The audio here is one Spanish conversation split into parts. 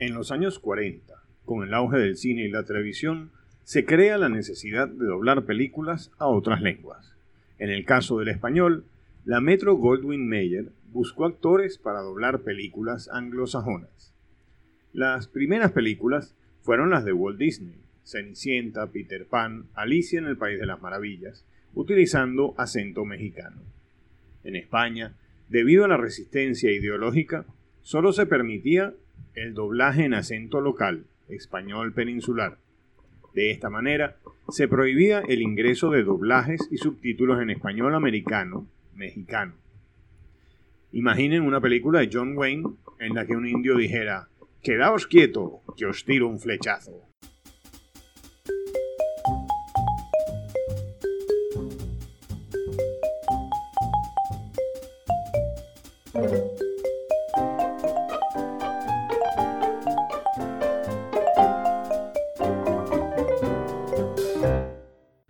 En los años 40, con el auge del cine y la televisión, se crea la necesidad de doblar películas a otras lenguas. En el caso del español, la Metro Goldwyn Mayer buscó actores para doblar películas anglosajonas. Las primeras películas fueron las de Walt Disney, Cenicienta, Peter Pan, Alicia en el País de las Maravillas, utilizando acento mexicano. En España, debido a la resistencia ideológica, solo se permitía el doblaje en acento local, español peninsular. De esta manera, se prohibía el ingreso de doblajes y subtítulos en español americano, mexicano. Imaginen una película de John Wayne en la que un indio dijera, Quedaos quieto, que os tiro un flechazo.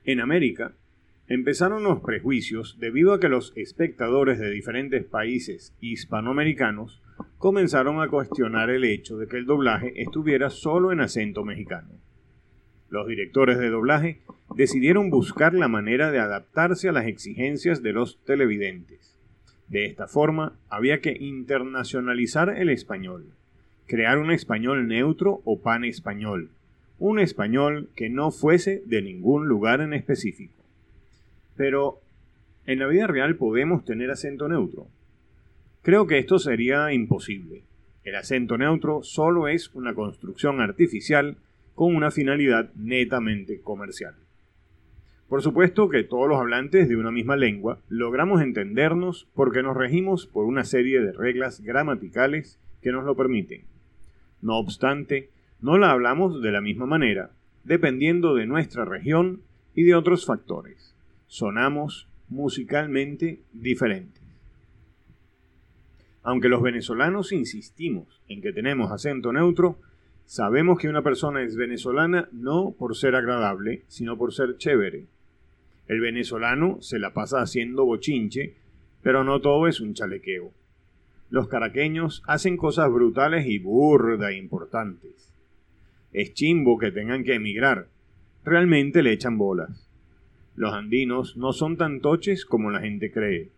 En América, empezaron los prejuicios debido a que los espectadores de diferentes países hispanoamericanos comenzaron a cuestionar el hecho de que el doblaje estuviera solo en acento mexicano. Los directores de doblaje decidieron buscar la manera de adaptarse a las exigencias de los televidentes. De esta forma, había que internacionalizar el español, crear un español neutro o pan español, un español que no fuese de ningún lugar en específico. Pero, ¿en la vida real podemos tener acento neutro? Creo que esto sería imposible. El acento neutro solo es una construcción artificial con una finalidad netamente comercial. Por supuesto que todos los hablantes de una misma lengua logramos entendernos porque nos regimos por una serie de reglas gramaticales que nos lo permiten. No obstante, no la hablamos de la misma manera, dependiendo de nuestra región y de otros factores. Sonamos musicalmente diferentes. Aunque los venezolanos insistimos en que tenemos acento neutro, sabemos que una persona es venezolana no por ser agradable, sino por ser chévere. El venezolano se la pasa haciendo bochinche, pero no todo es un chalequeo. Los caraqueños hacen cosas brutales y burda importantes. Es chimbo que tengan que emigrar. Realmente le echan bolas. Los andinos no son tan toches como la gente cree,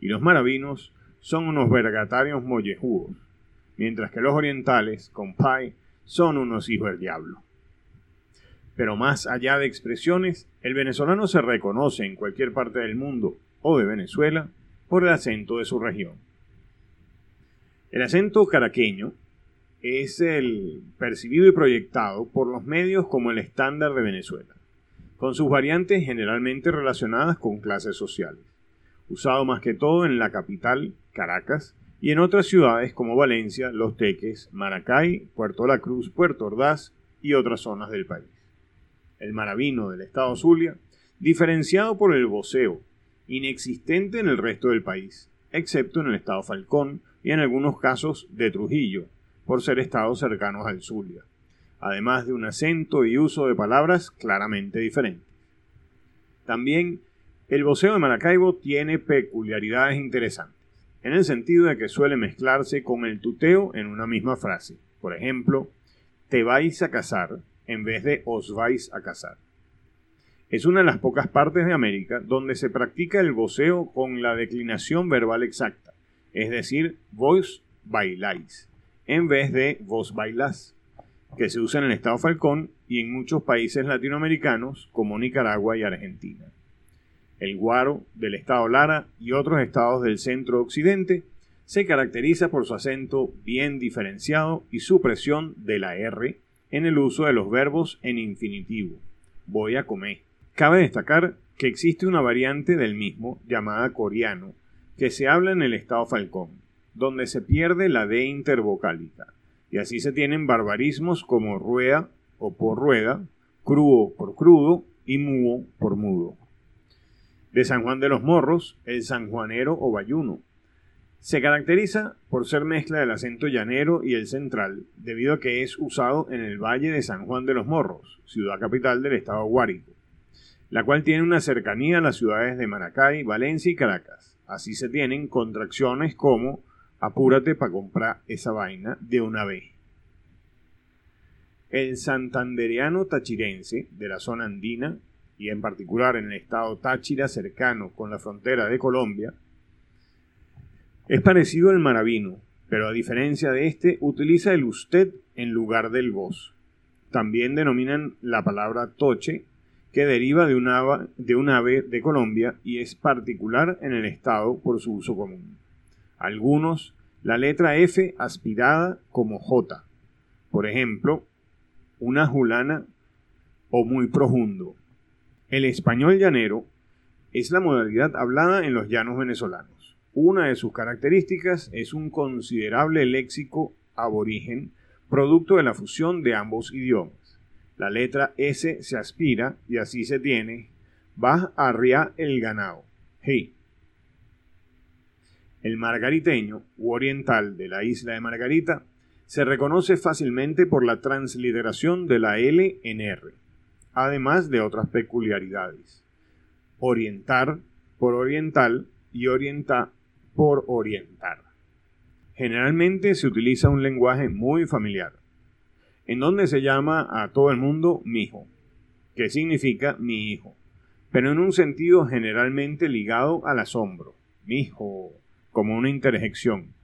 y los maravinos son unos vergatarios mollejudos, mientras que los orientales, compay, son unos hijos del diablo. Pero más allá de expresiones, el venezolano se reconoce en cualquier parte del mundo o de Venezuela por el acento de su región. El acento caraqueño es el percibido y proyectado por los medios como el estándar de Venezuela, con sus variantes generalmente relacionadas con clases sociales, usado más que todo en la capital, Caracas, y en otras ciudades como Valencia, Los Teques, Maracay, Puerto La Cruz, Puerto Ordaz y otras zonas del país. El maravino del estado Zulia, diferenciado por el voceo, inexistente en el resto del país, excepto en el estado Falcón y en algunos casos de Trujillo, por ser estados cercanos al Zulia, además de un acento y uso de palabras claramente diferentes. También el voceo de Maracaibo tiene peculiaridades interesantes, en el sentido de que suele mezclarse con el tuteo en una misma frase. Por ejemplo, te vais a casar en vez de os vais a casar. Es una de las pocas partes de América donde se practica el voceo con la declinación verbal exacta, es decir, vos bailáis en vez de vos bailás, que se usa en el estado Falcón y en muchos países latinoamericanos como Nicaragua y Argentina. El guaro del estado Lara y otros estados del centro occidente se caracteriza por su acento bien diferenciado y su presión de la R en el uso de los verbos en infinitivo. Voy a comer. Cabe destacar que existe una variante del mismo llamada coreano que se habla en el estado Falcón donde se pierde la D intervocálica, y así se tienen barbarismos como rueda o por rueda, crudo por crudo y mudo por mudo. De San Juan de los Morros, el sanjuanero o bayuno. Se caracteriza por ser mezcla del acento llanero y el central, debido a que es usado en el Valle de San Juan de los Morros, ciudad capital del estado Guárico, la cual tiene una cercanía a las ciudades de Maracay, Valencia y Caracas. Así se tienen contracciones como apúrate para comprar esa vaina de una vez. El santandereano tachirense de la zona andina, y en particular en el estado Táchira cercano con la frontera de Colombia, es parecido al maravino, pero a diferencia de este utiliza el usted en lugar del vos. También denominan la palabra toche, que deriva de un, de un ave de Colombia y es particular en el estado por su uso común. Algunos, la letra F aspirada como J. Por ejemplo, una julana o muy profundo. El español llanero es la modalidad hablada en los llanos venezolanos. Una de sus características es un considerable léxico aborigen, producto de la fusión de ambos idiomas. La letra S se aspira y así se tiene, va a arriar el ganado. Hey. El margariteño u oriental de la isla de Margarita se reconoce fácilmente por la transliteración de la L en R además de otras peculiaridades. Orientar por oriental y orientar por orientar. Generalmente se utiliza un lenguaje muy familiar, en donde se llama a todo el mundo mijo, que significa mi hijo, pero en un sentido generalmente ligado al asombro, mijo, como una interjección,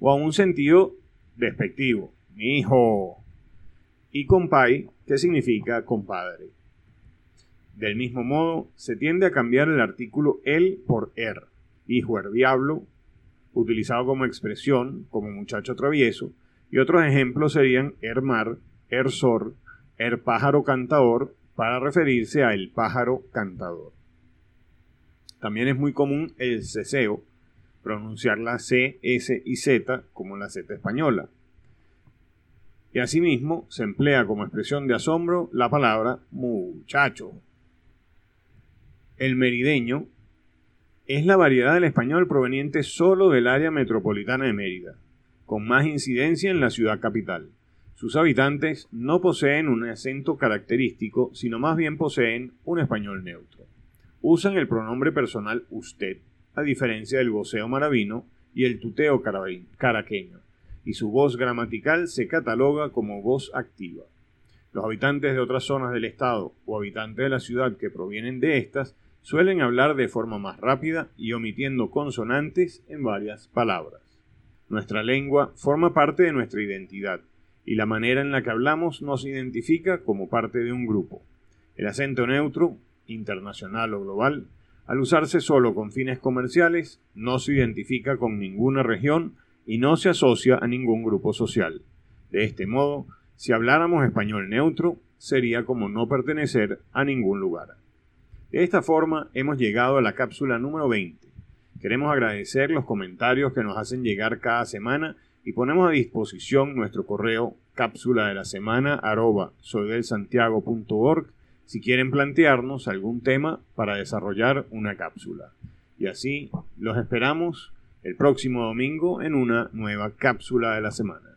o a un sentido despectivo, mi hijo, y compay, que significa compadre. Del mismo modo, se tiende a cambiar el artículo el por er, hijo er diablo, utilizado como expresión, como muchacho travieso, y otros ejemplos serían er mar, er sor, er pájaro cantador, para referirse a el pájaro cantador. También es muy común el ceseo, pronunciar la C, S y Z como la Z española, y asimismo se emplea como expresión de asombro la palabra muchacho. El merideño es la variedad del español proveniente solo del área metropolitana de Mérida, con más incidencia en la ciudad capital. Sus habitantes no poseen un acento característico, sino más bien poseen un español neutro. Usan el pronombre personal usted, a diferencia del voceo maravino y el tuteo caraqueño y su voz gramatical se cataloga como voz activa. Los habitantes de otras zonas del estado o habitantes de la ciudad que provienen de estas suelen hablar de forma más rápida y omitiendo consonantes en varias palabras. Nuestra lengua forma parte de nuestra identidad y la manera en la que hablamos nos identifica como parte de un grupo. El acento neutro, internacional o global, al usarse solo con fines comerciales, no se identifica con ninguna región y no se asocia a ningún grupo social. De este modo, si habláramos español neutro, sería como no pertenecer a ningún lugar. De esta forma hemos llegado a la cápsula número 20. Queremos agradecer los comentarios que nos hacen llegar cada semana y ponemos a disposición nuestro correo cápsula de la semana soydelsantiago.org si quieren plantearnos algún tema para desarrollar una cápsula. Y así los esperamos el próximo domingo en una nueva cápsula de la semana.